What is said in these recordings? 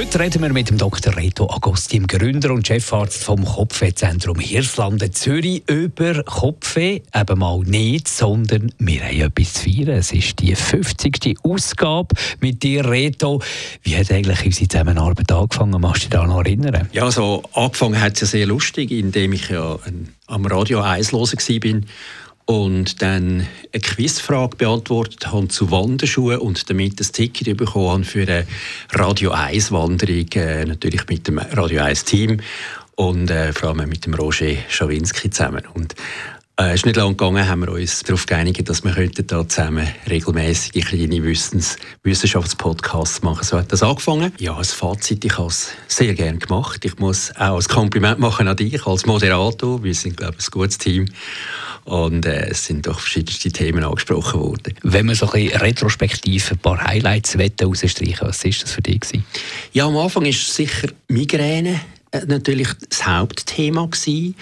Heute reden wir mit dem Dr. Reto Agosti, dem Gründer und Chefarzt vom Kopfwehzentrum Hirslanden Zürich, über Kopfweh eben mal nicht, sondern wir haben etwas zu feiern. Es ist die 50. Ausgabe mit dir, Reto. Wie hat eigentlich unsere Zusammenarbeit angefangen? Machst du dich da noch erinnern? Ja, so angefangen hat es ja sehr lustig, indem ich ja am Radio 1 los war und dann eine Quizfrage beantwortet habe zu Wanderschuhen und damit ein Ticket bekommen habe für eine Radio 1 Wanderung, äh, natürlich mit dem Radio 1 Team und äh, vor allem mit dem Roger Schawinski zusammen. Und äh, ist nicht lange gegangen, haben wir uns darauf geeinigt, dass wir heute da zusammen regelmäßige kleine Wissens Wissenschaftspodcasts machen. So hat das angefangen. Ja, als Fazit, ich habe es sehr gerne gemacht. Ich muss auch ein Kompliment machen an dich als Moderator. Wir sind, glaube ich, ein gutes Team. Und äh, es sind doch verschiedenste Themen angesprochen worden. Wenn man so ein retrospektiv ein paar Highlights herausstreichen was war das für dich? Gewesen? Ja, am Anfang ist sicher Migräne äh, natürlich das Hauptthema gewesen.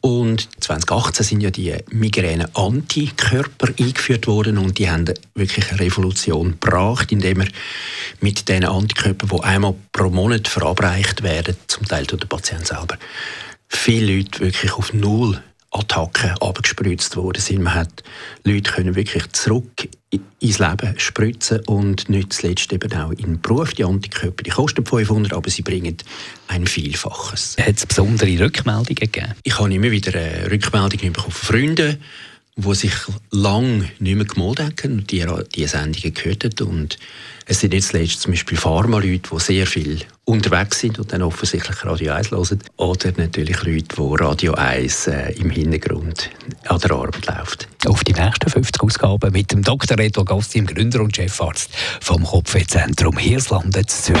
Und 2018 sind ja die Migräne-Antikörper eingeführt worden und die haben wirklich eine Revolution gebracht, indem wir mit diesen Antikörpern, die einmal pro Monat verabreicht werden, zum Teil durch den Patienten selber, viele Leute wirklich auf Null Attacken abgespritzt worden sind. Man hat Leute können wirklich zurück ins Leben spritzen und nicht zuletzt eben auch in den Beruf. Die Antikörper, die kosten 500, aber sie bringen ein Vielfaches. Hat es besondere Rückmeldungen gegeben? Ich habe immer wieder Rückmeldungen bekommen von Freunden, die sich lange nicht mehr gemeldet haben die, die Sendungen gehört haben. Und es sind jetzt letztens zum Beispiel Pharma-Leute, die sehr viel unterwegs sind und dann offensichtlich Radio 1 hören. Oder natürlich Leute, die Radio 1 äh, im Hintergrund an der Arbeit läuft. Auf die nächsten 50 Ausgaben mit dem Dr. Reto Gasti, dem Gründer und Chefarzt vom Kopfwehzentrum Hirslanden Zürich.